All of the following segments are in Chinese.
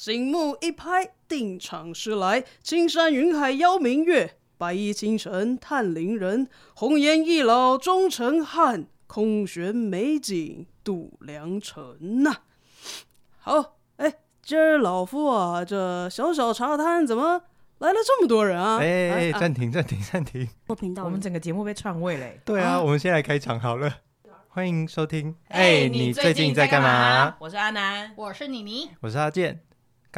醒目一拍，定场诗来。青山云海邀明月，白衣倾城叹邻人。红颜易老终成汉，空悬美景度良辰呐、好，哎，今儿老夫啊，这小小茶摊怎么来了这么多人啊？哎哎，啊暂停暂停暂停！我频道我们整个节目被篡位嘞。对啊，啊我们先来开场好了。欢迎收听。哎哎，你最近在干嘛？？我是阿南，我是妮妮，我是阿健。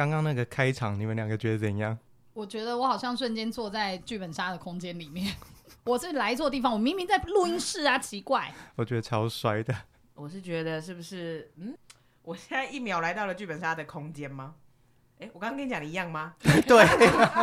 刚刚那个开场，你们两个觉得怎样？我觉得我好像瞬间坐在剧本杀的空间里面，我是来错地方，我明明在录音室啊，奇怪。我觉得超帅的。我是觉得是不是？嗯，我现在一秒来到了剧本杀的空间吗？哎，我刚刚跟你讲的一样吗？对，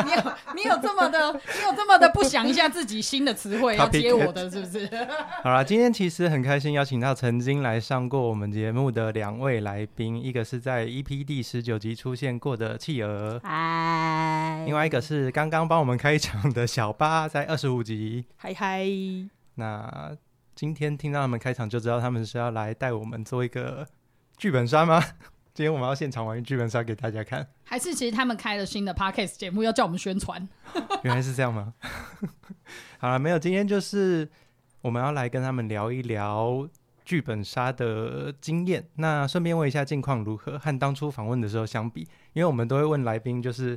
你有你有这么的，你有这么的不想一下自己新的词汇要接我的，是不是？好啦，今天其实很开心邀请到曾经来上过我们节目的两位来宾，一个是在 EP 第十九集出现过的企鹅，嗨另外一个是刚刚帮我们开场的小八，在二十五集。嗨嗨，那今天听到他们开场，就知道他们是要来带我们做一个剧本杀吗？今天我们要现场玩剧本杀给大家看，还是其实他们开了新的 podcast 节目，要叫我们宣传。原来是这样吗？好了，没有，今天就是我们要来跟他们聊一聊剧本杀的经验。那顺便问一下近况如何，和当初访问的时候相比，因为我们都会问来宾，就是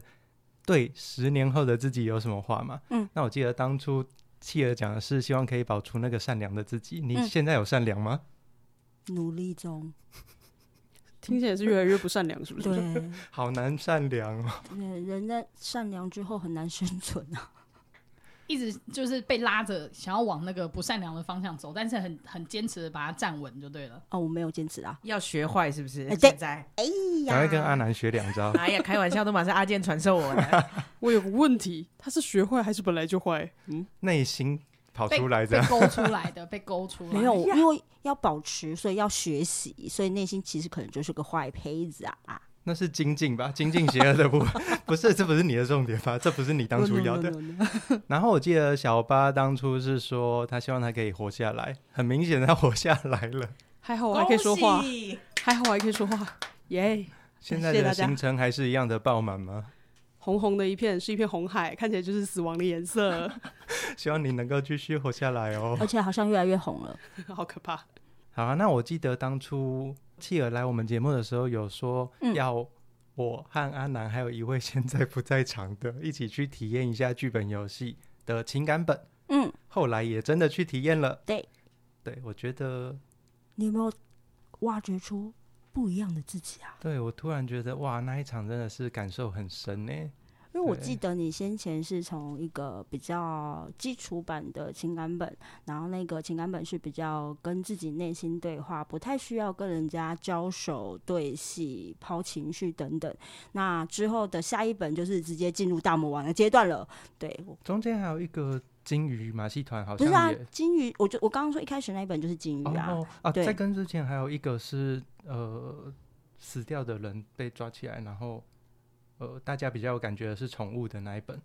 对十年后的自己有什么话嘛？嗯，那我记得当初契儿讲的是希望可以保持那个善良的自己，你嗯现在有善良吗？努力中，听起来是越来越不善良，是不是？对，好难善良哦。呃人在善良之后很难生存啊。一直就是被拉着想要往那个不善良的方向走，但是很很坚持的把它站稳就对了。哦，我没有坚持啊。要学坏是不是？哎对现在，哎赶快跟，阿南学两招。哎呀，开玩笑，都马上阿健传授我的。我有个问题，他是学坏还是本来就坏？嗯，内心跑出来的。被勾出来的，被勾出来。没有，因为要保持，所以要学习，所以内心其实可能就是个坏胚子啊啊！那是精进吧，精进邪恶的部分，不是，这不是你的重点吧？这不是你当初要的。No, no, no, no, no 然后我记得小八当初是说他希望他可以活下来，很明显他活下来了。还好我还可以说话还好我还可以说话，耶、现在的行程还是一样的爆满吗？红红的一片是一片红海，看起来就是死亡的颜色，希望你能够继续活下来哦。而且好像越来越红了。好可怕。好啊，那我记得当初契儿来我们节目的时候有说嗯要我和阿南还有一位现在不在场的一起去体验一下剧本游戏的情感本。嗯，后来也真的去体验了。对，对我觉得，你有没有挖掘出不一样的自己啊？对我突然觉得哇，那一场真的是感受很深呢。因为我记得你先前是从一个比较基础版的情感本，然后那个情感本是比较跟自己内心对话，不太需要跟人家交手、对戏、抛情绪等等。那之后的下一本就是直接进入大魔王的阶段了。对，中间还有一个金鱼马戏团，好不是啊像，金鱼，我就我刚刚说一开始那一本就是金鱼啊。哦啊，对在跟之前还有一个是呃死掉的人被抓起来，然后呃大家比较有感觉的是宠物的那一本。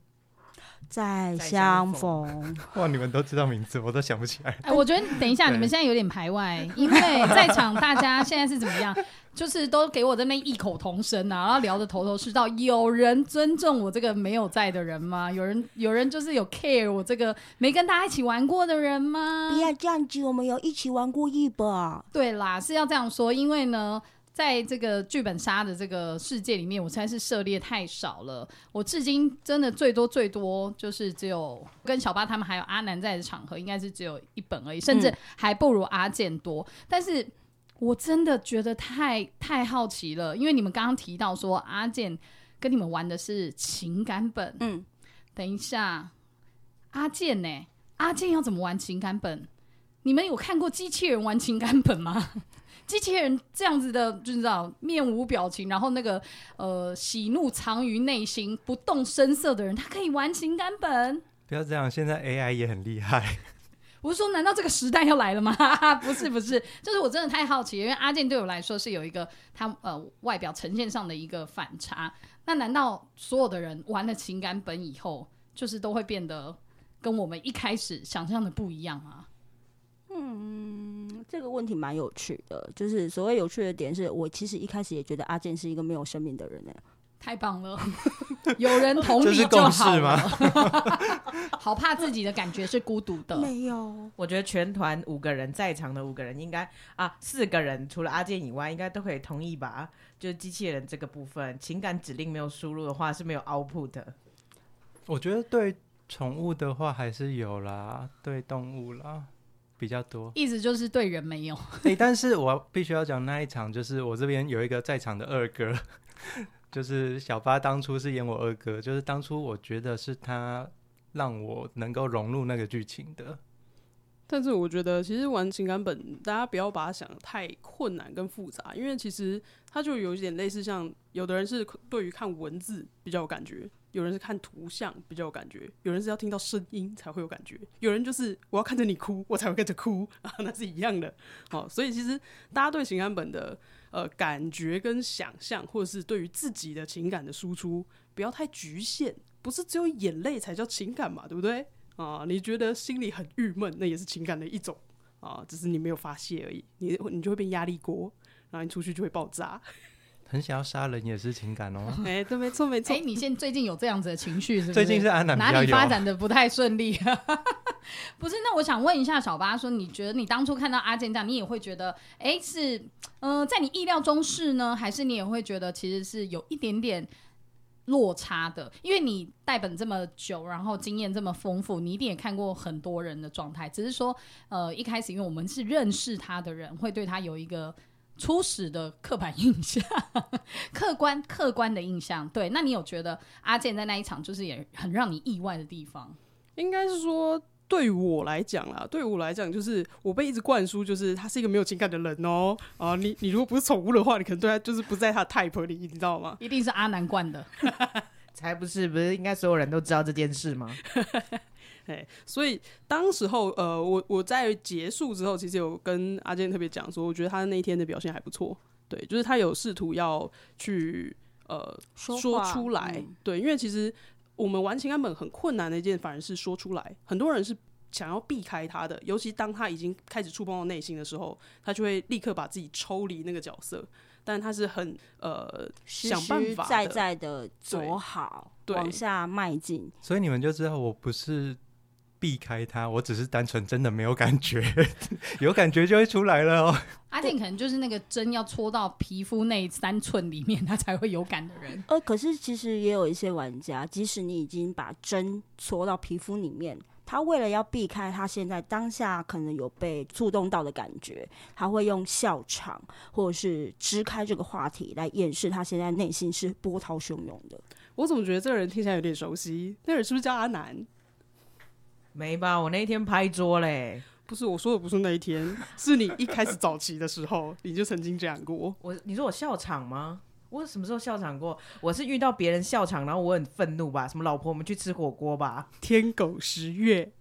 再再相相逢，哇，你们都知道名字，我都想不起来。哎，我觉得等一下，你们现在有点排外，因为在场大家现在是怎么样？就是都给我这边异口同声啊，然后聊的头头是道。有人尊重我这个没有在的人吗？有人有人就是有 care 我这个没跟大家一起玩过的人吗？不要这样子，我们有一起玩过一本。对啦，是要这样说，因为呢，在这个剧本杀的这个世界里面，我实在是涉猎太少了。我至今真的最多最多就是只有跟小八他们还有阿南在的场合，应该是只有一本而已，甚至还不如阿健多。但是我真的觉得太太好奇了，因为你们刚刚提到说阿健跟你们玩的是情感本，嗯，等一下，阿健呢、阿健要怎么玩情感本？你们有看过机器人玩情感本吗？机器人这样子的，就你知道面无表情，然后那个呃喜怒藏于内心、不动声色的人，他可以玩情感本。不要这样，现在 AI 也很厉害。我是说，难道这个时代要来了吗？不是，不是，就是我真的太好奇了，因为阿健对我来说是有一个他呃外表呈现上的一个反差。那难道所有的人玩了情感本以后，就是都会变得跟我们一开始想象的不一样吗？嗯，这个问题蛮有趣的，就是所谓有趣的点是我其实一开始也觉得阿健是一个没有生命的人呢。太棒了，有人同这理就是共识好了吗。好怕自己的感觉是孤独的。没有，我觉得全团五个人在场的五个人应该啊，四个人除了阿健以外，应该都可以同意吧？就是机器人这个部分，情感指令没有输入的话是没有 output 的。我觉得对宠物的话还是有啦，对动物啦比较多。意思就是对人没有，诶，但是我必须要讲那一场，就是我这边有一个在场的二哥，就是小八当初是演我二哥，就是当初我觉得是他让我能够融入那个剧情的。但是我觉得，其实玩情感本，大家不要把它想的太困难跟复杂，因为其实它就有一点类似像，有的人是对于看文字比较有感觉，有人是看图像比较有感觉，有人是要听到声音才会有感觉，有人就是我要看着你哭，我才会跟着哭啊，那是一样的。哦，所以其实大家对情感本的呃感觉跟想象，或者是对于自己的情感的输出，不要太局限，不是只有眼泪才叫情感嘛，对不对？啊，你觉得心里很郁闷，那也是情感的一种啊，只是你没有发泄而已。你你就会变压力锅，然后你出去就会爆炸。很想要杀人也是情感哦。哎、对，没错没错哎、。你现最近有这样子的情绪是不是？最近是安南比哪里发展的不太顺利？不是，那我想问一下小八，说你觉得你当初看到阿健这样，你也会觉得，哎、是，呃，在你意料中是呢，还是你也会觉得其实是有一点点落差的？因为你带本这么久，然后经验这么丰富，你一定也看过很多人的状态，只是说，呃，一开始因为我们是认识他的人，会对他有一个。初始的刻板印象，客观客观的印象，对。那你有觉得阿健在那一场就是也很让你意外的地方？应该是说，对于我来讲啦，对于我来讲，就是我被一直灌输，就是他是一个没有情感的人哦、啊，你你如果不是宠物的话，你可能对他就是不在他的 type 里，你知道吗？一定是阿南灌的。才不是，不是应该所有人都知道这件事吗？哎，所以当时候，呃，我我在结束之后，其实有跟阿健特别讲说，我觉得他那一天的表现还不错，对，就是他有试图要去呃说说出来，嗯对，因为其实我们玩情感本很困难的一件，反而是说出来，很多人是想要避开他的，尤其当他已经开始触碰到内心的时候，他就会立刻把自己抽离那个角色，但他是很呃实想办实在法的在的走好，对往下迈进。所以你们就知道我不是避开他，我只是单纯真的没有感觉，有感觉就会出来了哦。阿健可能就是那个针要戳到皮肤那三寸里面，他才会有感的人。呃，可是其实也有一些玩家，即使你已经把针戳到皮肤里面，他为了要避开他现在当下可能有被触动到的感觉，他会用笑场或者是支开这个话题来掩饰他现在内心是波涛汹涌的。我怎么觉得这个人听起来有点熟悉？那人是不是叫阿南？没吧？我那一天拍桌嘞，不是我说的，不是那一天，是你一开始早期的时候，你就曾经这样过。我你说我笑场吗？我什么时候笑场过？我是遇到别人笑场，然后我很愤怒吧？什么老婆，我们去吃火锅吧？天狗十月，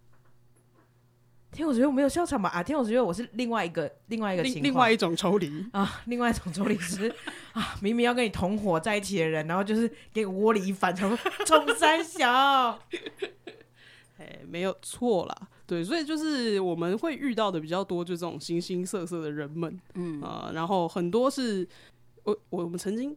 天，狗十月我没有笑场吧？啊，天，狗十月我是另外一个另外一个情况，另另外一种抽离。啊，另外一种抽离是 啊，明明要跟你同伙在一起的人，然后就是给你窝里反，想说冲三小，哎，没有错啦，对，所以就是我们会遇到的比较多，就这种形形色色的人们，嗯，啊、然后很多是，我我们曾经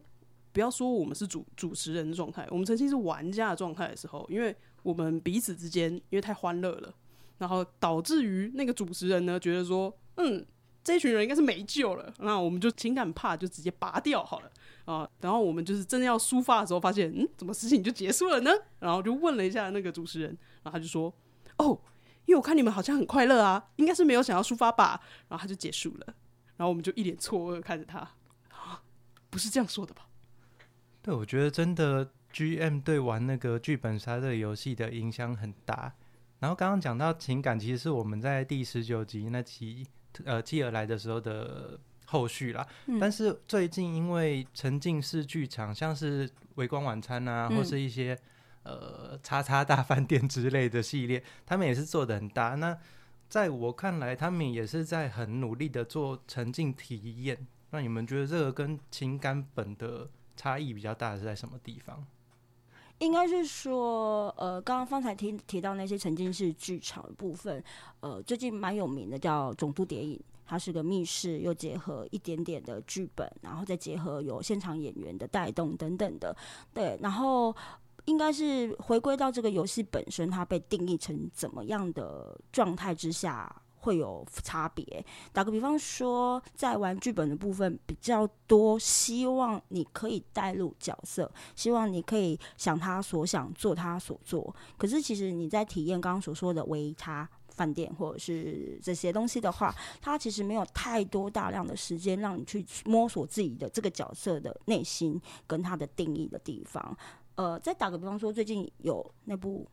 不要说我们是主主持人的状态，我们曾经是玩家的状态的时候，因为我们彼此之间因为太欢乐了，然后导致于那个主持人呢觉得说，嗯，这群人应该是没救了，那我们就情感怕就直接拔掉好了啊、然后我们就是真的要抒发的时候，发现嗯，怎么事情就结束了呢？然后就问了一下那个主持人，然后他就说，哦。因为我看你们好像很快乐啊，应该是没有想要抒发吧，然后他就结束了。然后我们就一脸错愕看着他，啊不是这样说的吧？对，我觉得真的 GM 对玩那个剧本杀这个游戏的影响很大。然后刚刚讲到情感，其实是我们在第十九集那期呃继而来的时候的后续啦。嗯但是最近因为沉浸式剧场，像是微光晚餐啊，嗯或是一些呃叉叉大饭店之类的系列，他们也是做的很大。那在我看来，他们也是在很努力的做沉浸体验。那你们觉得这个跟情感本的差异比较大的是在什么地方？应该是说，呃，刚刚方才提提到那些沉浸式剧场的部分，呃，最近蛮有名的叫《总督谍影》，它是个密室，又结合一点点的剧本，然后再结合有现场演员的带动等等的，对，然后。应该是回归到这个游戏本身，它被定义成怎么样的状态之下会有差别。打个比方说，在玩剧本的部分比较多，希望你可以带入角色，希望你可以想他所想，做他所做。可是其实你在体验刚刚所说的维他饭店或者是这些东西的话，它其实没有太多大量的时间让你去摸索自己的这个角色的内心跟它的定义的地方。呃，再打个比方说，最近有那部，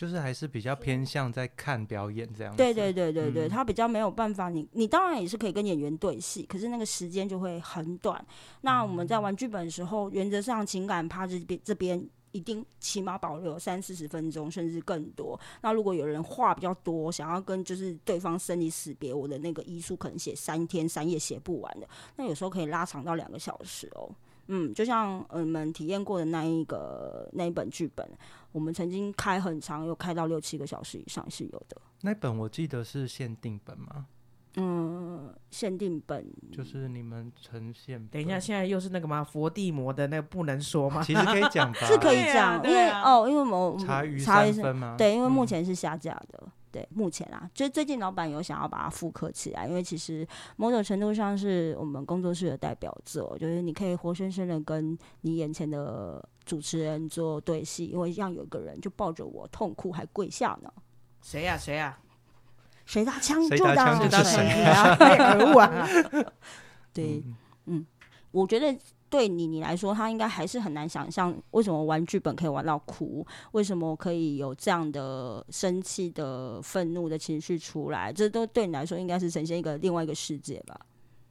就是还是比较偏向在看表演这样。对对对对对，嗯他比较没有办法，你你当然也是可以跟演员对戏，可是那个时间就会很短。那我们在玩剧本的时候，原则上情感趴这边这边一定起码保留三四十分钟，甚至更多。那如果有人话比较多，想要跟就是对方生离死别，我的那个医书可能写三天三夜写不完的，那有时候可以拉长到两个小时哦。嗯，就像我们体验过的那一个那一本剧本，我们曾经开很长，有开到六七个小时以上是有的。那本我记得是限定本吗，嗯，限定本就是你们呈现。等一下，，现在又是那个吗？佛地魔的那个不能说吗？其实可以讲吧，是可以讲，因为哦，因为我们茶余茶余三分吗？对，因为目嗯前是下架的。对，目前啊，就最近老板有想要把它复刻起来，因为其实某种程度上是我们工作室的代表作，就是你可以活生生的跟你眼前的主持人做对戏，因为让有一个人就抱着我痛哭还跪下呢，谁呀、谁呀、谁打枪谁打就打枪就是谁谁啊！哎可恶啊！对，嗯我觉得对你你来说，他应该还是很难想象为什么玩剧本可以玩到哭，为什么可以有这样的生气的、愤怒的情绪出来，这都对你来说应该是呈现一个另外一个世界吧？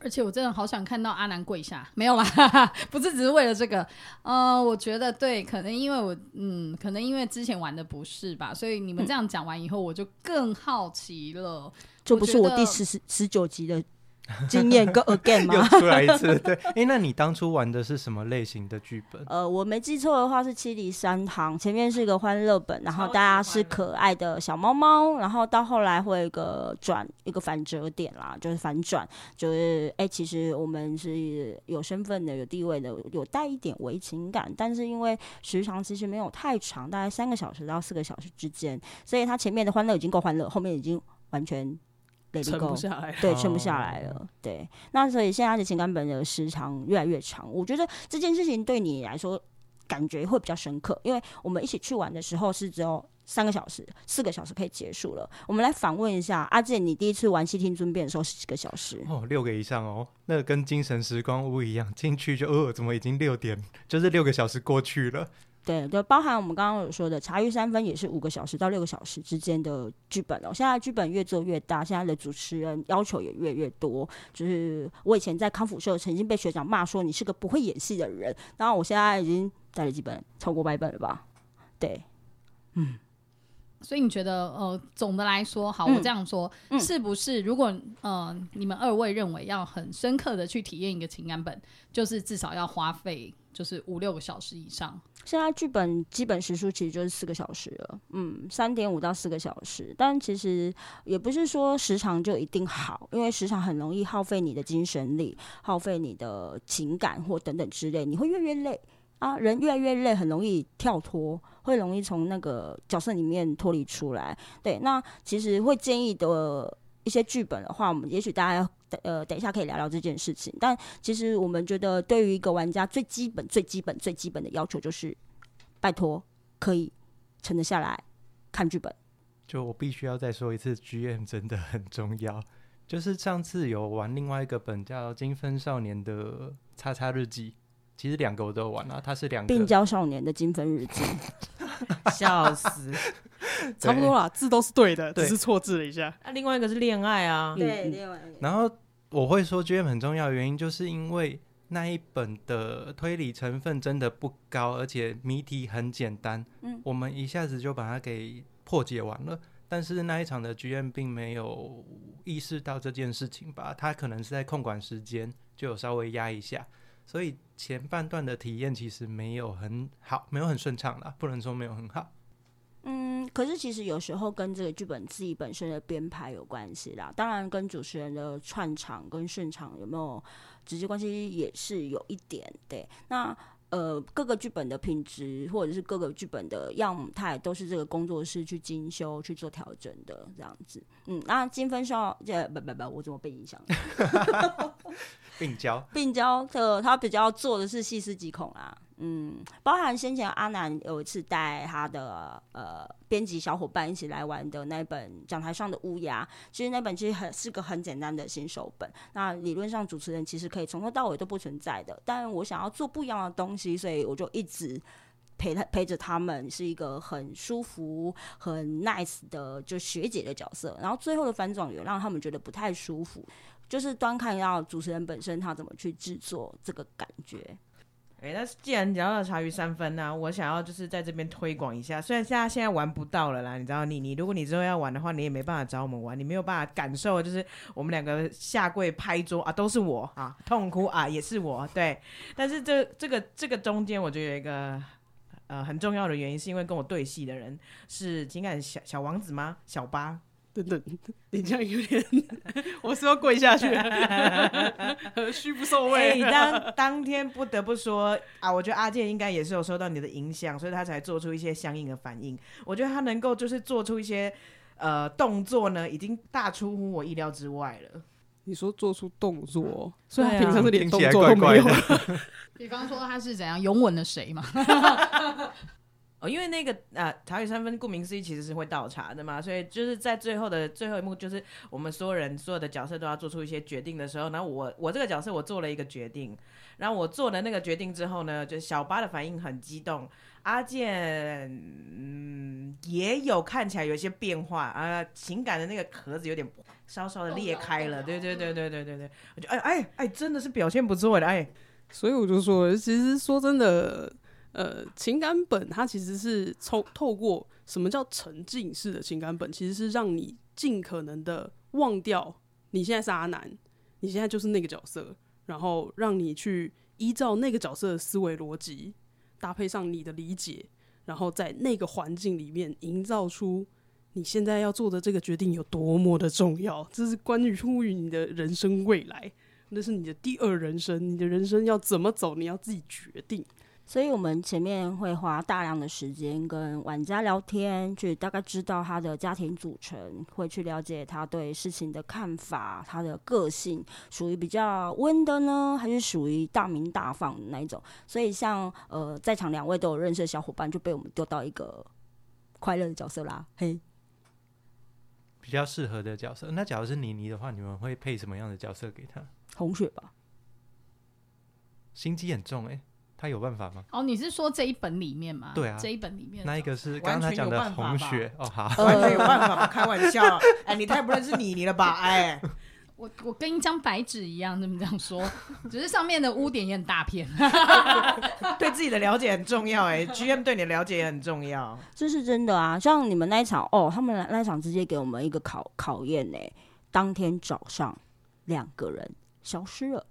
而且我真的好想看到阿南跪下，没有啦，不是只是为了这个。呃，我觉得对，可能因为我，嗯，可能因为之前玩的不是吧，所以你们这样讲完以后，我就更好奇了。这不是我第十十十九集的 经验跟 again 又吗？出来一次。对，哎、那你当初玩的是什么类型的剧本？呃，我没记错的话是七里三行，前面是一个欢乐本，然后大家是可爱的小猫猫，然后到后来会有一个转一个反折点啦，就是反转，就是哎、其实我们是有身份的、有地位的，有带一点微情感，但是因为时长其实没有太长，大概三个小时到四个小时之间，所以它前面的欢乐已经够欢乐，后面已经完全撑 go 不下来。对，哦撑不下来了。对，那所以现在的情感本的时长越来越长，我觉得这件事情对你来说感觉会比较深刻，因为我们一起去玩的时候是只有三个小时、四个小时可以结束了。我们来反问一下阿健，你第一次玩《西听尊变》的时候是几个小时？哦，六个以上哦，那个跟精神时光屋一样，进去就呃，怎么已经六点，就是六个小时过去了。对，就包含我们刚刚有说的茶余三分也是五个小时到六个小时之间的剧本哦。现在剧本越做越大，现在的主持人要求也越来越多。就是我以前在康复社曾经被学长骂说你是个不会演戏的人，然后我现在已经带了几本，超过百本了吧？对，嗯所以你觉得，呃，总的来说，好，嗯我这样说，嗯是不是？如果呃，你们二位认为要很深刻的去体验一个情感本，就是至少要花费就是五六个小时以上。现在剧本基本时数其实就是四个小时了，嗯，三点五到四个小时。但其实也不是说时长就一定好，因为时长很容易耗费你的精神力，耗费你的情感或等等之类，你会越越累啊。人越来越累，很容易跳脱，会容易从那个角色里面脱离出来。对，那其实会建议的一些剧本的话，我们也许大家要呃等一下可以聊聊这件事情。但其实我们觉得，对于一个玩家最基本、最基本、最基本的要求就是，拜托可以沉得下来看剧本。就我必须要再说一次，GM 真的很重要。就是上次有玩另外一个本叫《金分少年的叉叉日记》，其实两个我都有玩了，它是两病个。娇少年的金分日记，笑死！差不多啦，字都是对的，对只是错字了一下。啊，另外一个是恋爱啊，对，嗯另外然后我会说 GM 很重要的原因，就是因为那一本的推理成分真的不高，而且谜题很简单，嗯我们一下子就把它给破解完了。但是那一场的 GM 并没有意识到这件事情吧，他可能是在控管时间，就有稍微压一下，所以前半段的体验其实没有很好，没有很顺畅啦，不能说没有很好。嗯，可是其实有时候跟这个剧本自己本身的编排有关系啦，当然跟主持人的串场跟顺畅有没有直接关系也是有一点。对，那呃各个剧本的品质或者是各个剧本的样态都是这个工作室去精修去做调整的这样子。嗯，那金分少这不不不，我怎么被影响了？病娇，病娇的他比较做的是细思极恐啦，嗯，包含先前阿南有一次带他的呃编辑小伙伴一起来玩的那本讲台上的乌鸦，其实那本其实很是个很简单的新手本，那理论上主持人其实可以从头到尾都不存在的，但我想要做不一样的东西，所以我就一直。陪他陪着他们是一个很舒服、很 nice 的就学姐的角色，然后最后的反转有让他们觉得不太舒服，就是端看要主持人本身他怎么去制作这个感觉。哎、那既然聊到茶余三分呢、我想要就是在这边推广一下。虽然现在现在玩不到了啦，你知道，你你如果你之后要玩的话，你也没办法找我们玩，你没有办法感受，就是我们两个下跪拍桌啊，都是我啊，痛哭啊，也是我，对。但是这这个这个中间，我觉得有一个呃很重要的原因，是因为跟我对戏的人是情感小小王子吗？小八，等等，你这样有点，我是要跪下去了，虚不受哎、位。当当天不得不说啊，我觉得阿健应该也是有受到你的影响，所以他才做出一些相应的反应。我觉得他能够就是做出一些呃动作呢，已经大出乎我意料之外了。你说做出动作，所以他对啊平常是连动听起来作都没有。怪怪的。比方说他是怎样拥吻了谁嘛？哦，因为那个呃，茶语三分，顾名思义其实是会倒茶的嘛，所以就是在最后的最后一幕，就是我们所有人所有的角色都要做出一些决定的时候，然后我我这个角色我做了一个决定，然后我做了那个决定之后呢，就小八的反应很激动，阿健嗯也有看起来有一些变化啊、情感的那个壳子有点稍稍的裂开了，对对对对对对对，我就哎哎哎，真的是表现不错的，哎，所以我就说，其实说真的，呃，情感本它其实是透透过什么叫沉浸式的情感本，其实是让你尽可能的忘掉你现在是阿南，你现在就是那个角色，然后让你去依照那个角色的思维逻辑，搭配上你的理解，然后在那个环境里面营造出你现在要做的这个决定有多么的重要，这是关于出于你的人生未来。那是你的第二人生，你的人生要怎么走，你要自己决定。所以我们前面会花大量的时间跟玩家聊天，去大概知道他的家庭组成，会去了解他对事情的看法，他的个性属于比较温的呢，还是属于大明大放的那一种。所以像呃在场两位都有认识的小伙伴，就被我们丢到一个快乐的角色啦，嘿。比较适合的角色。那假如是妮妮的话，你们会配什么样的角色给她？红雪吧，心机很重哎、她有办法吗？哦，你是说这一本里面吗？对啊这一本里面那一个是完刚刚他全有讲的办法吧红雪哦，好，完全有办法吗？开玩笑，哎，你太不认识你你了吧？哎。我我跟一张白纸一样，这么这样说，只是上面的污点也很大片。对自己的了解很重要哎，GM 对你的了解也很重要。这是真的啊！像你们那一场哦，他们那一场直接给我们一个考考验呢。当天早上两个人消失了，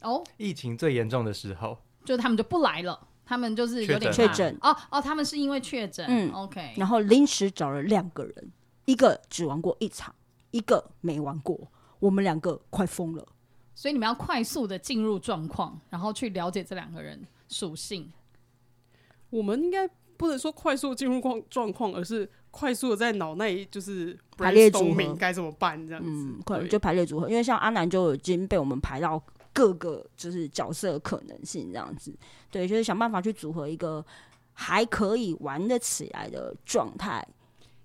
哦，疫情最严重的时候，就他们就不来了，他们就是有点怕确诊哦哦，他们是因为确诊，嗯，OK，然后临时找了两个人，一个只玩过一场，一个没玩过。我们两个快疯了。所以你们要快速的进入状况，然后去了解这两个人属性。我们应该不能说快速进入状状况，而是快速的在脑内就是排列组合该怎么办这样子。嗯，可能就排列组合，因为像阿南就已经被我们排到各个就是角色的可能性这样子，对，就是想办法去组合一个还可以玩得起来的状态。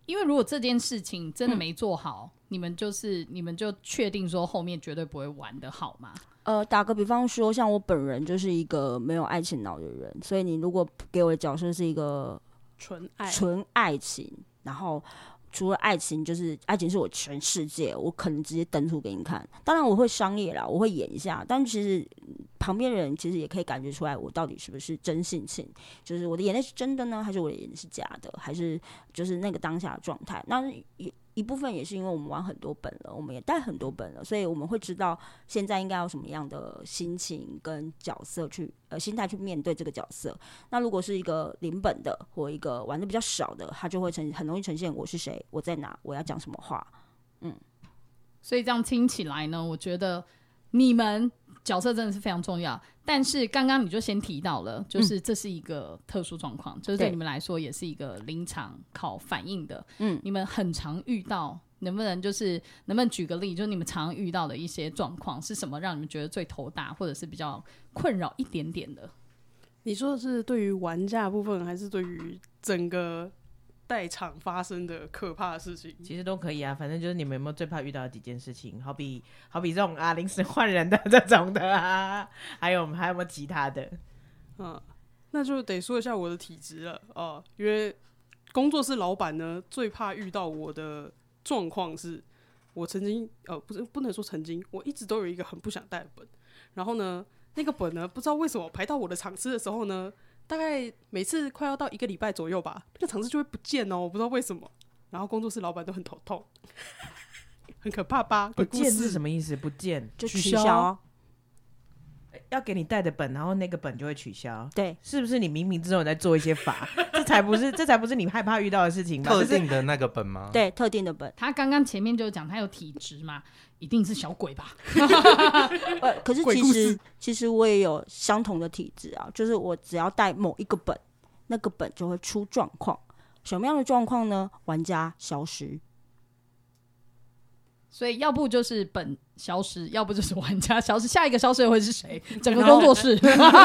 因为如果这件事情真的嗯没做好，你们就是你们就确定说后面绝对不会玩的好吗？呃，打个比方说，像我本人就是一个没有爱情脑的人，所以你如果给我的角色是一个纯爱，纯爱情，然后除了爱情，就是爱情是我全世界，我可能直接登出给你看。当然我会商业啦，我会演一下，但其实旁边人其实也可以感觉出来，我到底是不是真性情，就是我的眼泪是真的呢，还是我的眼泪是假的，还是就是那个当下的状态。那也一部分也是因为我们玩很多本了，我们也带很多本了，所以我们会知道现在应该有什么样的心情跟角色去呃心态去面对这个角色。那如果是一个零本的或一个玩的比较少的，他就会呈很容易呈现我是谁，我在哪，我要讲什么话。嗯所以这样听起来呢，我觉得你们角色真的是非常重要。但是刚刚你就先提到了，就是这是一个特殊状况，就是对对你们来说也是一个临场考反应的。嗯，你们很常遇到，能不能就是能不能举个例，就是你们常遇到的一些状况是什么，让你们觉得最头大，或者是比较困扰一点点的？你说的是对于玩家部分，还是对于整个代场发生的可怕的事情？其实都可以啊，反正就是你们有没有最怕遇到的几件事情？好比好比这种啊临时换人的这种的啊，还有还有没有其他的？嗯，那就得说一下我的体质了哦、因为工作室老板呢最怕遇到我的状况是，我曾经呃不是不能说曾经，我一直都有一个很不想带的本，然后呢那个本呢不知道为什么排到我的场次的时候呢，大概每次快要到一个礼拜左右吧，那个场次就会不见哦，我不知道为什么，然后工作室老板都很头痛，很可怕吧？不见鬼故事是什么意思？不见就取取消。要给你带的本，然后那个本就会取消。对，是不是你冥冥之中有在做一些法？这才不是，这才不是你害怕遇到的事情吧？特定的那个本吗？，对，特定的本。他刚刚前面就讲他有体质嘛，一定是小鬼吧？呃，可是其实其实我也有相同的体质啊，就是我只要带某一个本，那个本就会出状况。什么样的状况呢？玩家消失。所以要不就是本消失，要不就是玩家消失。下一个消失的会是谁？整个工作室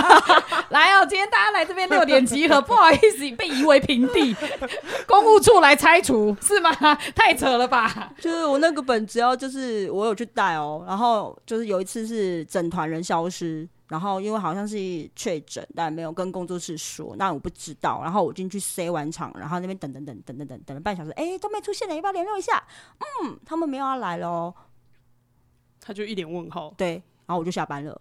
来哦！今天大家来这边六点集合，不好意思被夷为平地，公务处来拆除是吗？太扯了吧！就是我那个本，只要就是我有去带哦，然后就是有一次是整团人消失，然后因为好像是确诊，但没有跟工作室说，那我不知道，然后我进去塞完场，然后那边等等等等等等等了半小时，哎、都没出现呢，要不要联络一下？嗯，他们没有要来喽，他就一脸问号，对，然后我就下班了，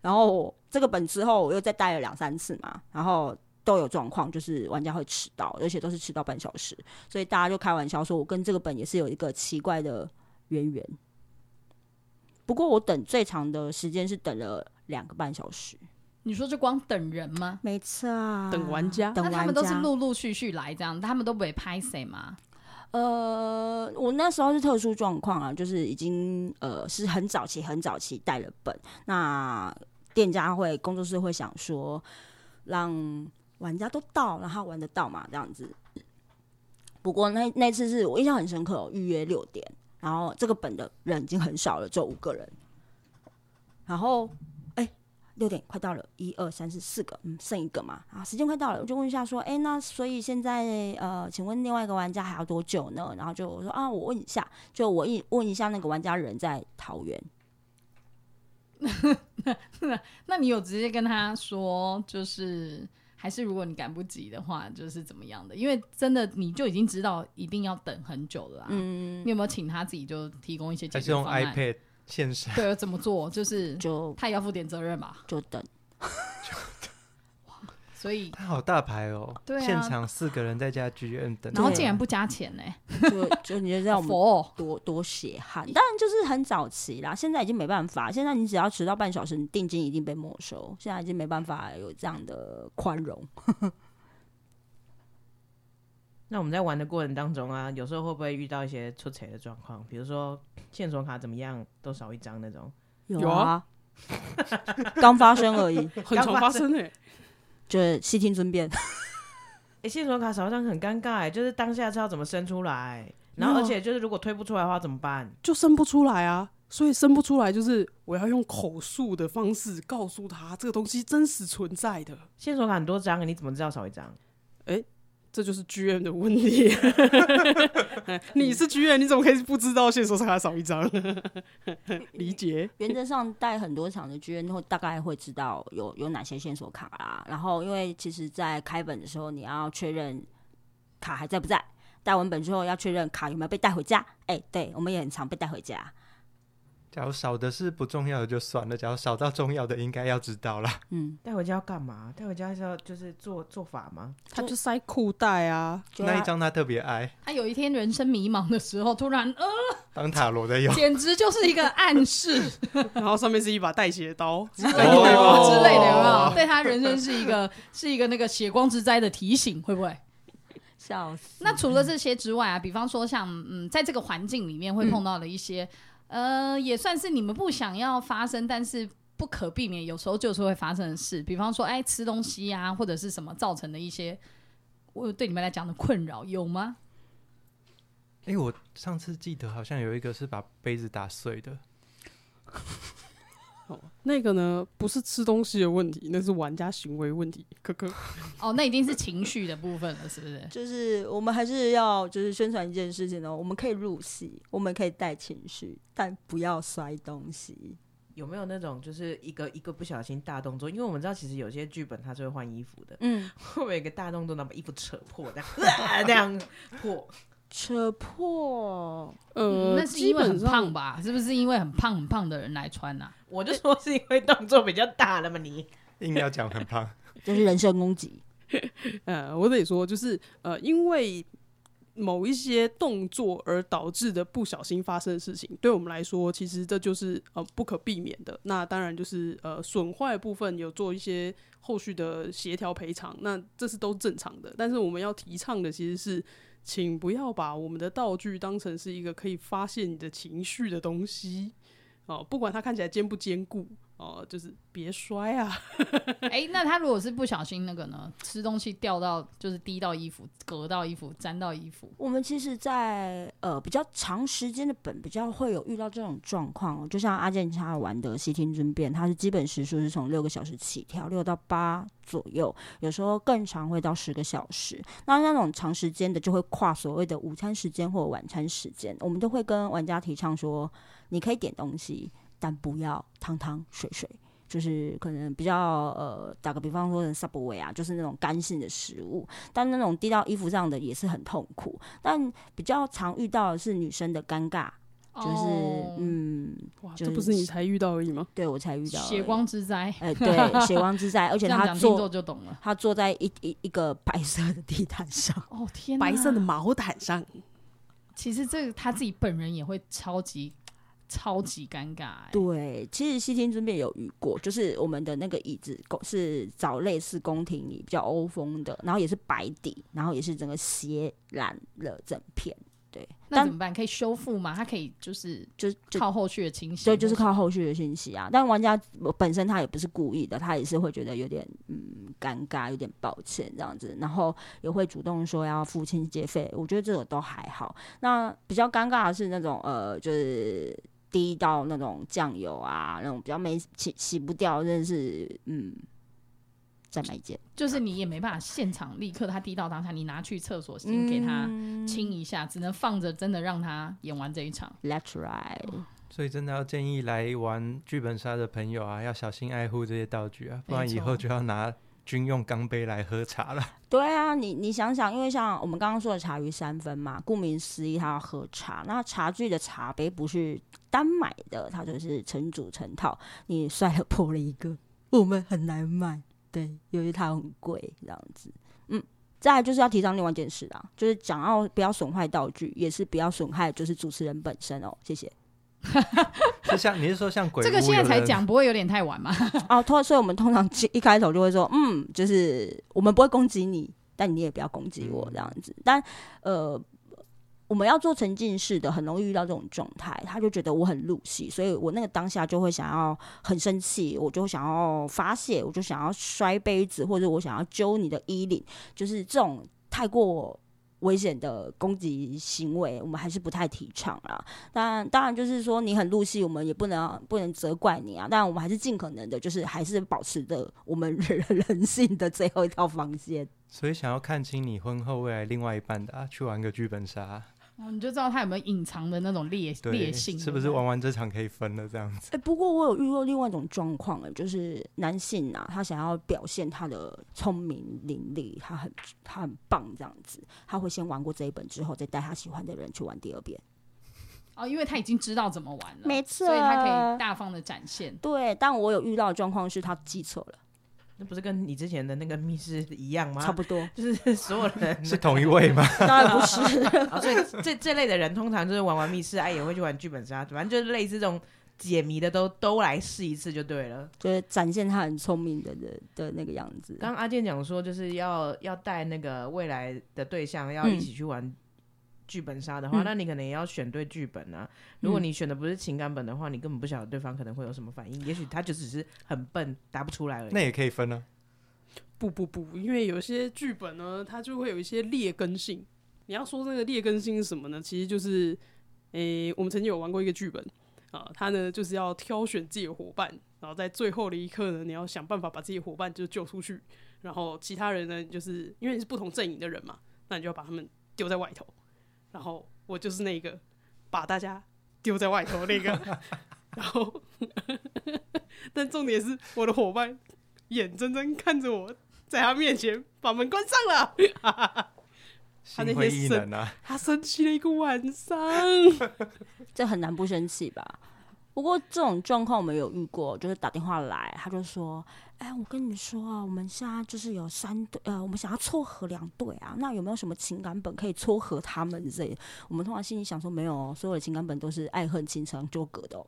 然后这个本之后我又再待了两三次嘛，然后。都有状况，就是玩家会迟到，而且都是迟到半小时，所以大家就开玩笑说，我跟这个本也是有一个奇怪的渊源。不过我等最长的时间是等了两个半小时。你说就光等人吗？没错啊，等玩家等玩家。那他们都是陆陆续续来这样，他们都不会拍谁吗？呃，我那时候是特殊状况啊，就是已经呃是很早期很早期带了本，那店家会工作室会想说让玩家都到，然后玩得到嘛这样子。不过那那次是我印象很深刻、哦，预约六点，然后这个本的人已经很少了，只有五个人。然后哎，六点快到了，一二三四四个，嗯，剩一个嘛，啊，时间快到了，我就问一下说，哎，那所以现在呃，请问另外一个玩家还要多久呢？然后就我说啊，我问一下，就我一问一下那个玩家人在桃园，那你有直接跟他说，就是还是如果你赶不及的话，就是怎么样的？因为真的你就已经知道一定要等很久了啊。嗯，你有没有请他自己就提供一些解还是用？iPad 线上？对，怎么做？就是就他也要负点责任吧。就等，所以，他好大牌哦，对啊。现场四个人在家剧院等，然后竟然不加钱呢、就就你就让我们 佛哦、多多血汗。当然就是很早期啦，现在已经没办法，现在你只要迟到半小时，你定金一定被没收，现在已经没办法有这样的宽容。那我们在玩的过程当中啊，有时候会不会遇到一些出彩的状况？比如说线索卡怎么样都少一张那种。有啊，刚发生而已，很常发生。诶、就是悉听尊便。哎、线索卡少一张很尴尬哎，就是当下知道怎么生出来，然后而且就是如果推不出来的话怎么办？就生不出来啊。所以生不出来，就是我要用口述的方式告诉他这个东西真实存在的，线索卡很多张，你怎么知道少一张？这就是 GM 的问题。你是 GM，你怎么可以不知道线索卡少一张？理解。原则上带很多场的剧院会，大概会知道有有哪些线索卡啦。然后，因为其实，在开本的时候，你要确认卡还在不在。带完本之后，要确认卡有没有被带回家。哎、对我们也很常被带回家。假如少的是不重要的就算了，假如少到重要的应该要知道啦。嗯，带回家要干嘛？带回家是要就是做做法吗？他就塞裤袋啊，那一张他特别爱，他有一天人生迷茫的时候，突然呃，当塔罗的用。简直就是一个暗示 然后上面是一把带血刀，哦之类的，有没有？对他人生是一个是一个那个血光之灾的提醒，会不会？笑死。那除了这些之外啊，比方说像嗯，在这个环境里面会碰到的一些，呃，也算是你们不想要发生，但是不可避免，有时候就是会发生的事。比方说，哎，吃东西呀，或者是什么造成的一些，我对你们来讲的困扰有吗？哎、我上次记得好像有一个是把杯子打碎的，哦，那个呢不是吃东西的问题，那是玩家行为问题。可可，哦，那已经是情绪的部分了，是不是？就是我们还是要就是宣传一件事情哦，我们可以入戏，我们可以带情绪，但不要摔东西。有没有那种就是一个一个不小心大动作？因为我们知道其实有些剧本它是会换衣服的，嗯，会不会有一个大动作，然后把衣服扯破，这样这样破？扯破，呃，那是因为很基本上胖吧？是不是因为很胖很胖的人来穿呐、我就说是因为动作比较大了嘛，你硬要讲很胖。就是人身攻击。呃，我得说，就是呃，因为某一些动作而导致的不小心发生的事情，对我们来说，其实这就是呃不可避免的。那当然就是呃损坏部分有做一些后续的协调赔偿，那这是都正常的。但是我们要提倡的其实是，请不要把我们的道具当成是一个可以发泄你的情绪的东西。哦、不管它看起来坚不坚固哦、就是别摔啊。哎、那他如果是不小心那个呢，吃东西掉到就是滴到衣服、隔到衣服、沾到衣服，我们其实在，呃比较长时间的本比较会有遇到这种状况哦，就像阿健他玩的《西听尊变》，它是基本时数是从六个小时起跳，六到八左右，有时候更长会到十个小时。那那种长时间的就会跨所谓的午餐时间或晚餐时间，我们都会跟玩家提倡说，你可以点东西，但不要汤汤水水。就是可能比较呃，打个比方说 Subway 啊，就是那种干性的食物，但那种滴到衣服上的也是很痛苦。但比较常遇到的是女生的尴尬，就是、哦嗯，哇，就是这不是你才遇到而已吗？对我才遇到血，光之灾，哎、对，血光之灾，而 且他坐就懂了。他坐在一一一个白色的地毯上，哦天哪，白色的毛毯上，其实这个他自己本人也会超级超级尴尬、欸。对，其实西天尊便有遇过，就是我们的那个椅子宫是找类似宫廷里比较欧风的，然后也是白底，然后也是整个斜染了整片，对，那怎么办？可以修复吗？它可以就是就是靠后续的清洗，对，就是靠后续的信息啊。但玩家本身他也不是故意的，他也是会觉得有点嗯尴尬，有点抱歉这样子，然后也会主动说要付清洁费。我觉得这个都还好。那比较尴尬的是那种呃，就是滴到那种酱油啊，那种比较没洗洗不掉，真的是嗯，再买一件，就是你也没办法现场立刻他滴到当下，你拿去厕所先给他嗯清一下，只能放着，真的让他演完这一场。Let's right。所以真的要建议来玩剧本杀的朋友啊，要小心爱护这些道具啊，不然以后就要拿军用钢杯来喝茶了。对啊，你你想想，因为像我们刚刚说的茶余三分嘛，顾名思义，他要喝茶。那茶具的茶杯不是单买的，它就是成组成套。你摔了破了一个，我们很难买，对，由于它很贵，这样子。嗯，再来就是要提倡另外一件事啊，就是讲要不要损坏道具，也是不要损害就是主持人本身哦。谢谢。就像你是说像鬼屋这个现在才讲，不会有点太晚吗？哦，通所以我们通常一开头就会说，嗯，就是我们不会攻击你，但你也不要攻击我这样子。但呃，我们要做沉浸式的，很容易遇到这种状态，他就觉得我很入戏，所以我那个当下就会想要很生气，我就想要发泄，我就想要摔杯子，或者我想要揪你的衣领，就是这种太过。危险的攻击行为，我们还是不太提倡啦。当然，当然就是说你很入戏，我们也不能不能责怪你啊。当然，我们还是尽可能的，就是还是保持着我们人人性的最后一道防线。所以想要看清你婚后未来另外一半的、啊，去玩个剧本杀，哦你就知道他有没有隐藏的那种烈对烈，性，是不是玩完这场可以分了这样子？哎、不过我有遇过另外一种状况，哎，就是男性啊，他想要表现他的聪明伶俐，他很他很棒这样子，他会先玩过这一本之后，再带他喜欢的人去玩第二遍。哦，因为他已经知道怎么玩了，没错所以他可以大方的展现。对，但我有遇到的状况是他记错了，那不是跟你之前的那个密室一样吗？差不多。就是所有人是同一位吗？当然不是，啊，所以这这类的人通常就是玩玩密室，哎，也会去玩剧本杀，反正就是类似这种解谜的都都来试一次就对了。就是展现他很聪明的的的那个样子。刚刚阿健讲说，就是要要带那个未来的对象要一起去玩剧本杀的话，嗯那你可能也要选对剧本啊。如果你选的不是情感本的话，你根本不晓得对方可能会有什么反应，也许他就只是很笨，答不出来而已。那也可以分啊。不不不，因为有些剧本呢，它就会有一些劣根性。你要说这个劣根性是什么呢？其实就是，诶、我们曾经有玩过一个剧本啊，它呢就是要挑选自己的伙伴，然后在最后的一刻呢，你要想办法把自己的伙伴就救出去，然后其他人呢，就是因为你是不同阵营的人嘛，那你就要把他们丢在外头，然后我就是那个把大家丢在外头那个，然后，但重点是我的伙伴眼睁睁看着我在他面前把门关上了，他那心灰些神意冷啊，他生气了一个晚上。这很难不生气吧？不过这种状况我们有遇过，就是打电话来，他就说：“哎，我跟你说啊，我们现在就是有三对，呃，我们想要撮合两对啊，那有没有什么情感本可以撮合他们这？”我们通常心里想说，没有哦，所有的情感本都是爱恨情长纠葛的哦，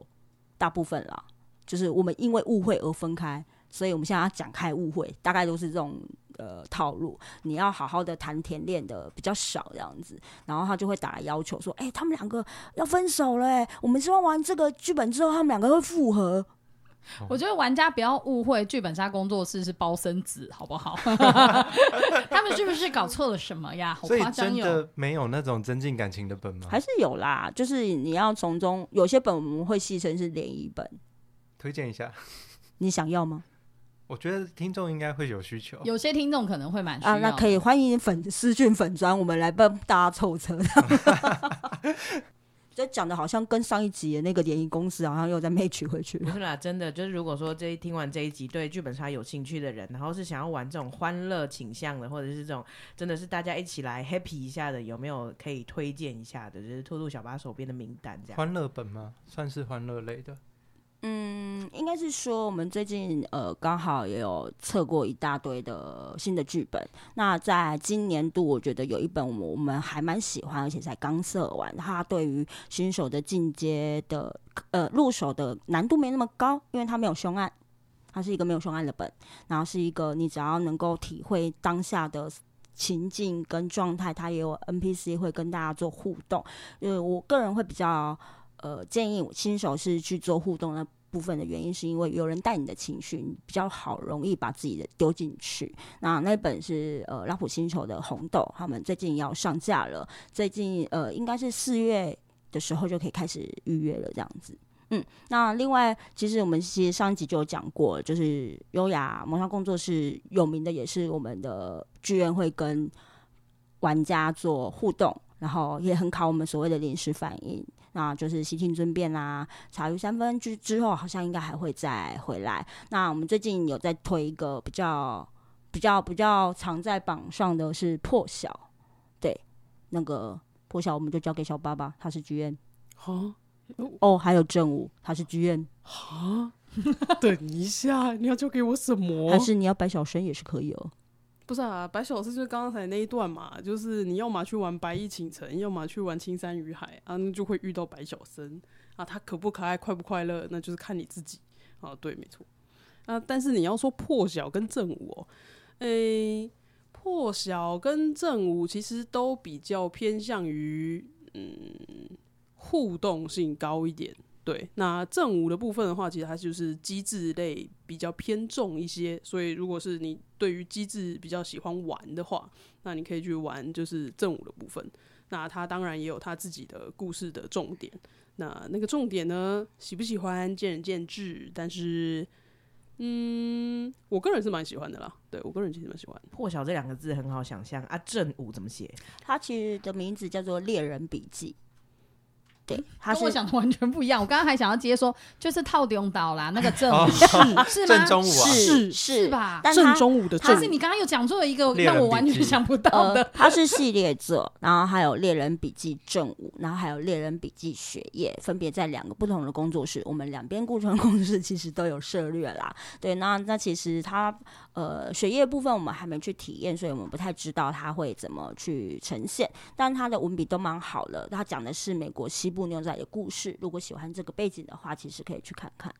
大部分啦，就是我们因为误会而分开，所以我们现在要展开误会，大概都是这种呃套路。你要好好的谈甜恋的比较少这样子，然后他就会打来要求说：“哎、他们两个要分手了、欸，我们希望玩这个剧本之后，他们两个会复合。我觉得玩家不要误会，剧本杀工作室是包生子，好不好？他们是不是搞错了什么呀？好所以夸张哟！真的没有那种增进感情的本吗？还是有啦，就是你要从中有些本我们会戏称是联谊本，推荐一下，你想要吗？我觉得听众应该会有需求。有些听众可能会蛮需要啊，那可以欢迎粉私讯粉砖，我们来帮大家凑车。这讲的好像跟上一集的那个联谊公司好像又在 match 回去了。不是啦，真的就是如果说这一听完这一集对剧本杀有兴趣的人，然后是想要玩这种欢乐倾向的，或者是这种真的是大家一起来 happy 一下的，有没有可以推荐一下的？就是兔兔小巴手边的名单这样。欢乐本吗？算是欢乐类的。嗯，应该是说我们最近呃刚好也有测过一大堆的新的剧本。那在今年度，我觉得有一本我们还蛮喜欢，而且才刚测完，它对于新手的进阶的呃入手的难度没那么高，因为它没有凶案，它是一个没有凶案的本，然后是一个你只要能够体会当下的。情境跟状态，它也有 NPC 会跟大家做互动。因为我个人会比较呃，建议新手是去做互动的部分的原因，是因为有人带你的情绪，你比较好容易把自己的丢进去。那那本是呃拉普星球的红豆，他们最近要上架了，最近呃应该是四月的时候就可以开始预约了，这样子。嗯，那另外，其实我们其实上一集就有讲过，就是优雅魔商工作室有名的也是我们的剧院会跟玩家做互动，然后也很考我们所谓的临时反应。那就是悉听尊便啦，茶余三分之之后好像应该还会再回来。那我们最近有在推一个比较比较比较常在榜上的是破晓，对，那个破晓我们就交给小爸爸，他是剧院哦哦，还有正午他是剧院，啊！等一下，你要交给我什么还？是你要白小生也是可以哦。不是啊，白小生就是刚才那一段嘛，就是你要么去玩白衣倾城，要么去玩青山与海啊，那就会遇到白小生啊。他可不可爱、快不快乐，那就是看你自己啊。对，没错啊。但是你要说破晓跟正午哦，诶、破晓跟正午其实都比较偏向于嗯互动性高一点。对，那正午的部分的话，其实它就是机制类比较偏重一些，所以如果是你对于机制比较喜欢玩的话，那你可以去玩就是正午的部分。那它当然也有它自己的故事的重点，那那个重点呢，喜不喜欢见仁见智，但是嗯，我个人是蛮喜欢的啦。对我个人其实蛮喜欢。破晓这两个字很好想象啊，正午怎么写？它其实的名字叫做《猎人笔记》，对，他跟我想的完全不一样。我刚刚还想要接说，就是套中岛啦，那个 正哦午 是吗？正中午啊，是是吧但它正中午的正但是你刚刚又讲出了一个让我完全想不到呃的，，它是系列作，然后还有猎人笔记正午，然后还有猎人笔记雪夜，分别在两个不同的工作室。我们两边顾城工作室其实都有涉略啦。对，那那其实它呃血液部分我们还没去体验，所以我们不太知道它会怎么去呈现。但它的文笔都蛮好的，它讲的是美国西部牛仔的故事。如果喜欢这个背景的话，其实可以去看看。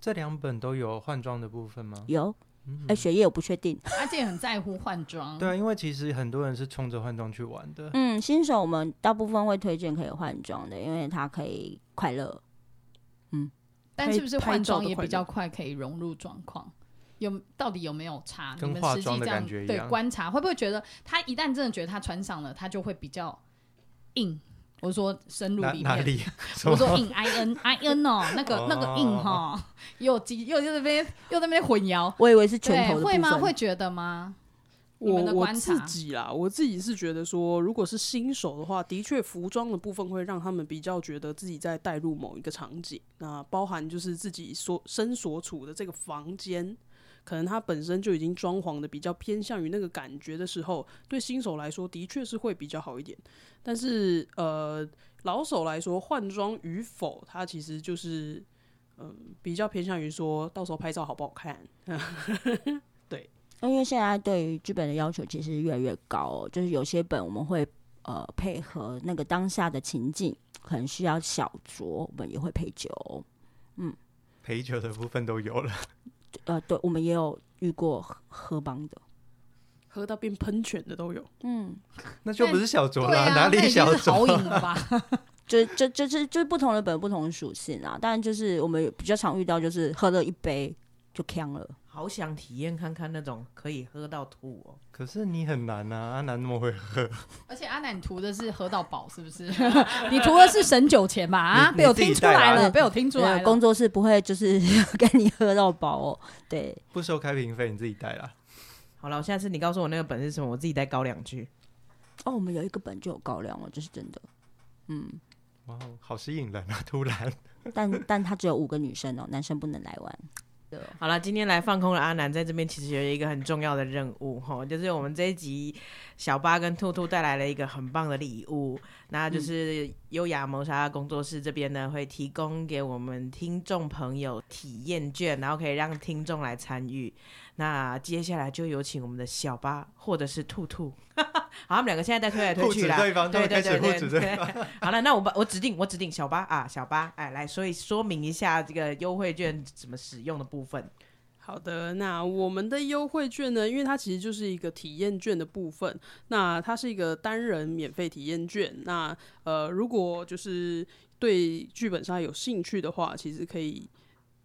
这两本都有换装的部分吗？有，嗯哎、学业我不确定。而且很在乎换装。对啊，因为其实很多人是冲着换装去玩的。嗯，新手我们大部分会推荐可以换装的，因为它可以快乐。嗯但是不是换装也比较快可以融入状况？有到底有没有差？跟你们化妆的实际这样对感觉一样观察，会不会觉得他一旦真的觉得他穿上了，他就会比较硬？我说深入哪里面，我说硬 i n i n 哦，那个那个硬哈，又鸡又又在那边又在那边混淆，我以为是拳对头。会吗？会觉得吗？你们的我我观察自己啦，我自己是觉得说，如果是新手的话，的确服装的部分会让他们比较觉得自己在带入某一个场景，那包含就是自己所身所处的这个房间，可能它本身就已经装潢的比较偏向于那个感觉的时候，对新手来说的确是会比较好一点。但是呃，老手来说，换装与否，它其实就是嗯、比较偏向于说到时候拍照好不好看。对因为现在对于剧本的要求其实越来越高、哦，就是有些本我们会呃配合那个当下的情境，可能需要小酌，我们也会配酒嗯。陪酒的部分都有了。呃，对，我们也有遇过喝喝帮的。喝到变喷泉的都有。嗯，那就不是小酌啦，哪里小酌？好饮了 吧？就就就是就是不同的本不同的属性啊。当然，就是我们比较常遇到，就是喝了一杯就呛了。好想体验看看那种可以喝到吐哦。可是你很难啊，阿南那么会喝，而且阿南涂的是喝到饱，是不是？你涂的是省酒钱吧？啊，你被我听出来你自己带了，来被我听出来呃了。工作室不会就是跟你喝到饱哦。对，不收开瓶费，你自己带啦。好了，下次你告诉我那个本是什么，我自己带高两句。哦，我们有一个本就有高粱哦，这是真的。嗯，哇，好吸引人啊！突然，但但他只有五个女生哦，男生不能来玩。好了，今天来放空的阿南在这边其实有一个很重要的任务哈，就是我们这一集小八跟兔兔带来了一个很棒的礼物，那就是优雅谋杀工作室这边呢会提供给我们听众朋友体验券，然后可以让听众来参与。那接下来就有请我们的小巴或者是兔兔，好，他们两个现在在推来推去啦，指对对对对。好了，那我把我指定我指定小巴啊，小巴，哎，来说一说明一下这个优惠券怎么使用的部分。好的，那我们的优惠券呢？因为它其实就是一个体验券的部分，那它是一个单人免费体验券。那呃，如果就是对剧本杀有兴趣的话，其实可以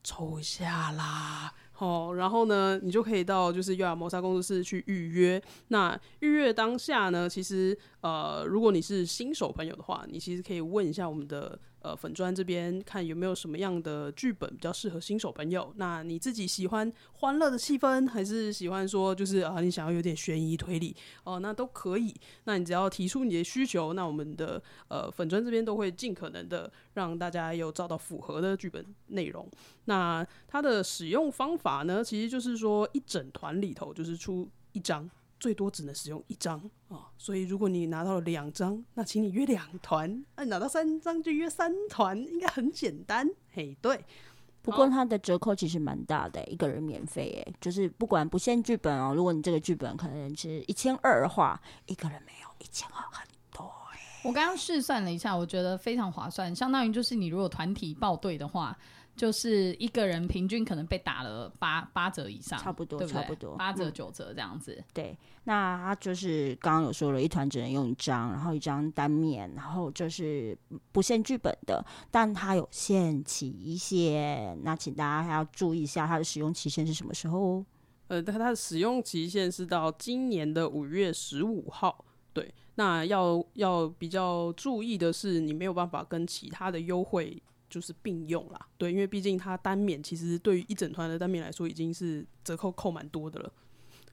抽一下啦。哦，然后呢，你就可以到就是优雅磨砂工作室去预约。那预约当下呢，其实呃，如果你是新手朋友的话，你其实可以问一下我们的呃粉砖这边，看有没有什么样的剧本比较适合新手朋友。那你自己喜欢欢乐的气氛，还是喜欢说就是啊，你想要有点悬疑推理哦、那都可以。那你只要提出你的需求，那我们的呃粉砖这边都会尽可能的让大家有找到符合的剧本内容。那它的使用方法呢，其实就是说一整团里头就是出一张，最多只能使用一张啊、所以如果你拿到了两张，那请你约两团；那你拿到三张就约三团，应该很简单。嘿，对，不过它的折扣其实蛮大的，一个人免费哎，就是不管不限剧本哦，如果你这个剧本可能是一千二的话，一个人没有一千二很多哎。我刚刚试算了一下，我觉得非常划算，相当于就是你如果团体报队的话，就是一个人平均可能被打了八八折以上，差不多对对差不多嗯八折九折这样子。对，那它就是刚刚有说了，一团只能用一张，然后一张单面，然后就是不限剧本的，但它有限期限，那请大家还要注意一下它的使用期限是什么时候哦。呃，它它的使用期限是到今年的五月十五号。对，那要要比较注意的是，你没有办法跟其他的优惠就是并用啦。对，因为毕竟它单免其实对于一整团的单免来说，已经是折扣扣蛮多的了。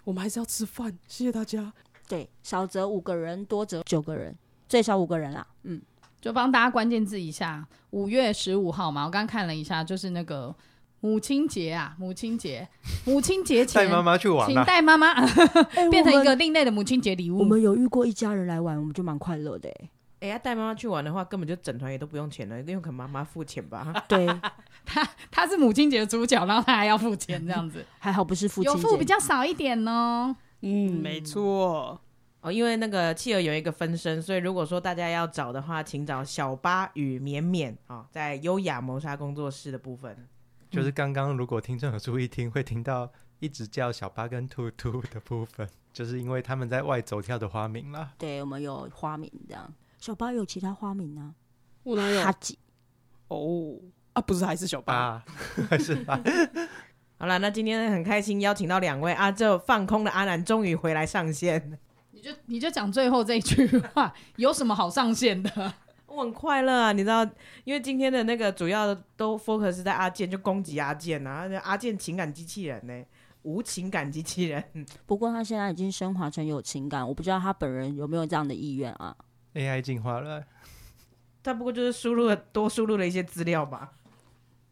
我们还是要吃饭，谢谢大家。对，少则五个人，多则九个人，最少五个人啦。嗯，就帮大家关键字一下，五月十五号嘛，我刚看了一下，就是那个母亲节啊，母亲节，母亲节前带妈妈去玩请。带妈妈哎 变成一个另类的母亲节礼物。我们有遇过一家人来玩，我们就蛮快乐的哎。哎呀，带妈妈去玩的话，根本就整团也都不用钱了，因为可能妈妈付钱吧。对，他他是母亲节的主角，然后他还要付钱，这样子 还好不是父亲节，有付比较少一点哦。嗯，没错。哦，因为那个企鹅有一个分身，所以如果说大家要找的话，请找小巴与绵绵啊、哦，在优雅谋杀工作室的部分。就是刚刚如果听众有注意听，会听到一直叫小巴跟兔兔的部分，就是因为他们在外走跳的花名啦。对我们有花名这样。小八有其他花名呢、我哪有哈？吉，哦啊，不是，还是小八。八 还是八？好了，那今天很开心邀请到两位啊，这放空的阿南终于回来上线，你就你就讲最后这一句话，有什么好上线的？我很快乐啊，你知道，因为今天的那个主要都 focus 在阿健，就攻击阿健啊，阿健情感机器人呢、无情感机器人。不过他现在已经升华成有情感，我不知道他本人有没有这样的意愿啊。AI 进化了，他不过就是输入了多输入了一些资料吧。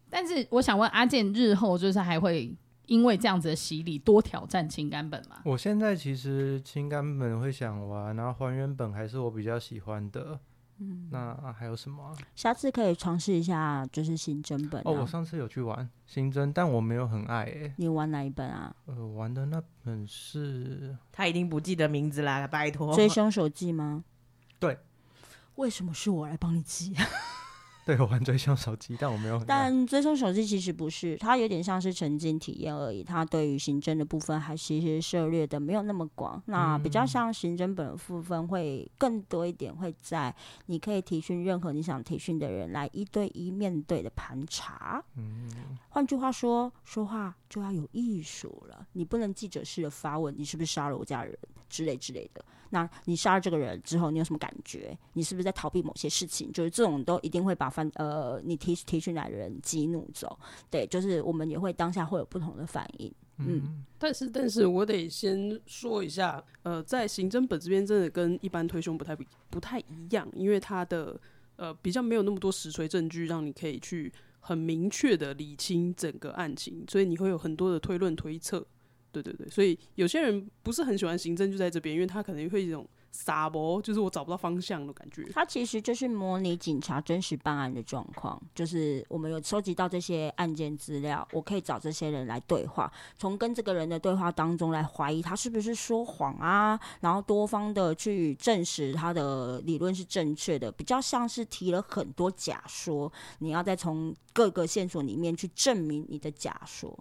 但是我想问阿健，日后就是还会因为这样子的洗礼多挑战情感本吗？我现在其实情感本会想玩，然后还原本还是我比较喜欢的。嗯，那还有什么啊、下次可以尝试一下，就是刑侦本、啊。哦，我上次有去玩新增，但我没有很爱诶、你玩哪一本啊？呃，玩的那本是他一定不记得名字啦，拜托。追凶手记吗？对。为什么是我来帮你记？对我玩追凶手机，但我没有。但追踪手机其实不是，它有点像是沉浸体验而已。它对于刑侦的部分还其实涉猎的没有那么广，那比较像刑侦本的部分会更多一点，会在你可以提讯任何你想提讯的人来一对一面对的盘查。嗯，换句话说，说话就要有艺术了，你不能记者式的发问，你是不是杀了我家人之类之类的。那你杀了这个人之后，你有什么感觉？你是不是在逃避某些事情？就是这种都一定会把犯呃你提提讯来的人激怒走。对，就是我们也会当下会有不同的反应。嗯，但是，但是我得先说一下，呃，在刑侦本这边真的跟一般推凶不太不不太一样，因为它的呃比较没有那么多实锤证据，让你可以去很明确的理清整个案情，所以你会有很多的推论推测。对对对，所以有些人不是很喜欢刑侦，就在这边，因为他可能会有一种傻博，就是我找不到方向的感觉。它其实就是模拟警察真实办案的状况，就是我们有收集到这些案件资料，我可以找这些人来对话，从跟这个人的对话当中来怀疑他是不是说谎啊，然后多方的去证实他的理论是正确的，比较像是提了很多假说，你要再从各个线索里面去证明你的假说。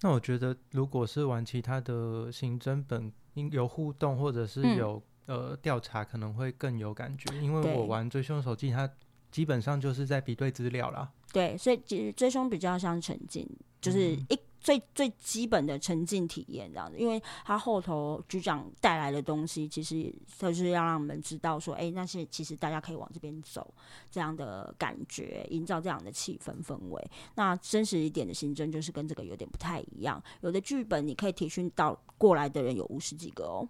那我觉得如果是玩其他的刑侦本，应有互动或者是嗯有、呃调查，可能会更有感觉。因为我玩追凶手记，它基本上就是在比对资料啦。对，所以其实追凶比较像沉浸，就是一、最最基本的沉浸体验这样子，因为他后头局长带来的东西，其实就是要让我们知道说，哎、那些其实大家可以往这边走，这样的感觉，营造这样的气氛氛围。那真实一点的刑侦就是跟这个有点不太一样，有的剧本你可以提讯到过来的人有五十几个哦，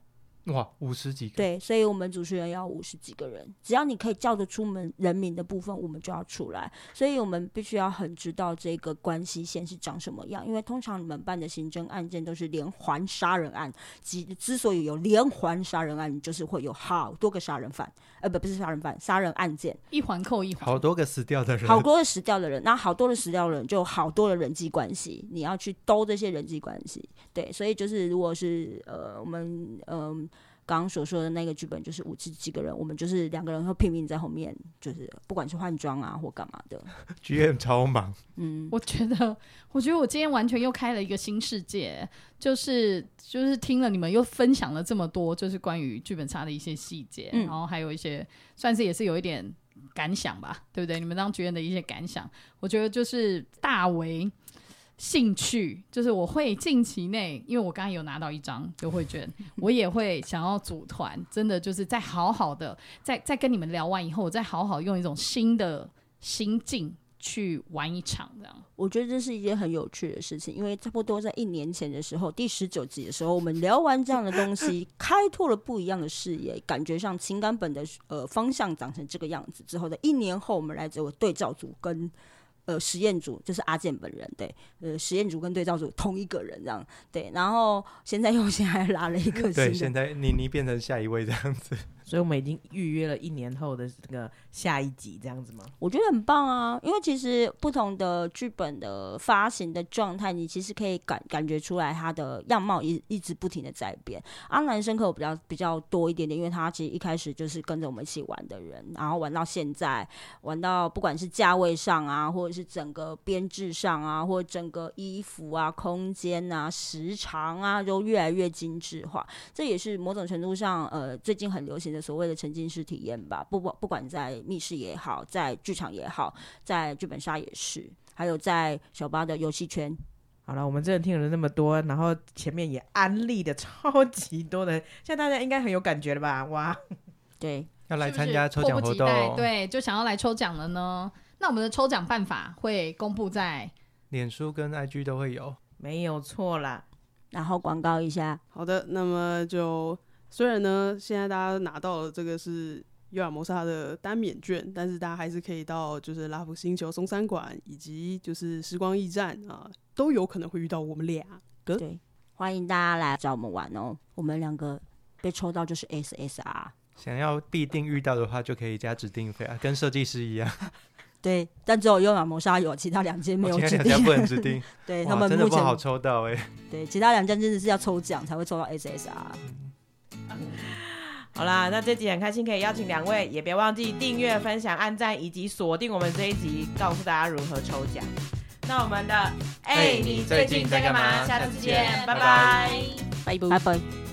哇，五十几个，对，所以我们主持人要五十几个人，只要你可以叫得出门人名的部分，我们就要出来。所以我们必须要很知道这个关系线是长什么样，因为通常你们办的刑侦案件都是连环杀人案，之之所以有连环杀人案，就是会有好多个杀人犯，呃，不，不是杀人犯，杀人案件，一环扣一环，好多个死掉的人，好多个死掉的人，那好多的死掉的人就有好多的人际关系，你要去兜这些人际关系。对，所以就是如果是呃我们嗯。刚刚所说的那个剧本就是五十几个人，我们就是两个人会拼命在后面，就是不管是换装啊或干嘛的，GM 超忙，嗯，我觉得，我觉得我今天完全又开了一个新世界，就是就是听了你们又分享了这么多，就是关于剧本杀的一些细节，嗯然后还有一些算是也是有一点感想吧，对不对？你们当剧院的一些感想，我觉得就是大为兴趣，就是我会近期内，因为我刚刚有拿到一张优惠券，我也会想要组团，真的就是在好好的，在在跟你们聊完以后，我再好好用一种新的心境去玩一场这样。我觉得这是一件很有趣的事情，因为差不多在一年前的时候，第十九集的时候，我们聊完这样的东西，开拓了不一样的视野，感觉上情感本的呃方向长成这个样子之后的一年后，我们来做对照组跟。呃，实验组就是阿健本人，对，呃，实验组跟对照组同一个人这样，对，然后现在又 现在拉了一个新对，现在妮妮变成下一位这样子。所以我们已经预约了一年后的这个下一集，这样子吗？我觉得很棒啊，因为其实不同的剧本的发行的状态，你其实可以感感觉出来它的样貌一一直不停的在变。阿南深刻比较比较多一点点，因为他其实一开始就是跟着我们一起玩的人，然后玩到现在，玩到不管是价位上啊，或者是整个编制上啊，或整个衣服啊、空间啊、时长啊，都越来越精致化。这也是某种程度上，呃，最近很流行的所谓的沉浸式体验吧。不不不管在密室也好，在剧场也好，在剧本杀也是，还有在小巴的游戏圈。好了，我们真的听了那么多，然后前面也安利的 超级多的，现在大家应该很有感觉了吧？哇，对，要来参加抽奖活动，对，就想要来抽奖了呢。那我们的抽奖办法会公布在脸书跟 IG 都会有。没有错啦。然后广告一下，好的，那么就虽然呢，现在大家拿到了这个是优雅谋杀的单免券，但是大家还是可以到就是拉夫星球松山馆以及就是时光驿站啊，都有可能会遇到我们俩。对，欢迎大家来找我们玩哦。我们两个被抽到就是 SSR，想要必定遇到的话，就可以加指定费啊，跟设计师一样，对，但只有优雅谋杀有，其他两间没有指定哦其他两家。不能指定。对他，们目前真的不好抽到哎、对其他两间真的是要抽奖才会抽到 SSR。好啦，那这集很开心可以邀请两位，也别忘记订阅、分享、按赞，以及锁定我们这一集，告诉大家如何抽奖。那我们的哎、你最近在干嘛？下次见，拜拜拜拜拜拜。